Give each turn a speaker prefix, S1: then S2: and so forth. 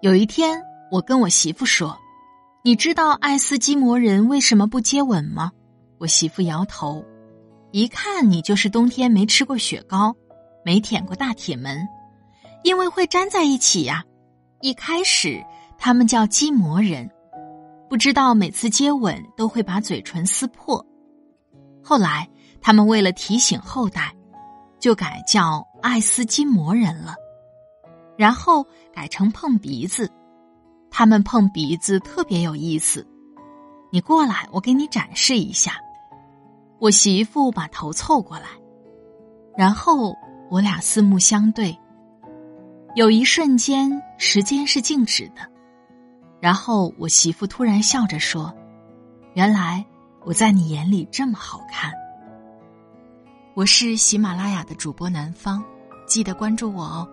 S1: 有一天，我跟我媳妇说：“你知道爱斯基摩人为什么不接吻吗？”我媳妇摇头，一看你就是冬天没吃过雪糕，没舔过大铁门，因为会粘在一起呀。一开始他们叫基摩人，不知道每次接吻都会把嘴唇撕破。后来他们为了提醒后代，就改叫爱斯基摩人了。然后改成碰鼻子，他们碰鼻子特别有意思。你过来，我给你展示一下。我媳妇把头凑过来，然后我俩四目相对。有一瞬间，时间是静止的。然后我媳妇突然笑着说：“原来我在你眼里这么好看。”我是喜马拉雅的主播南方，记得关注我哦。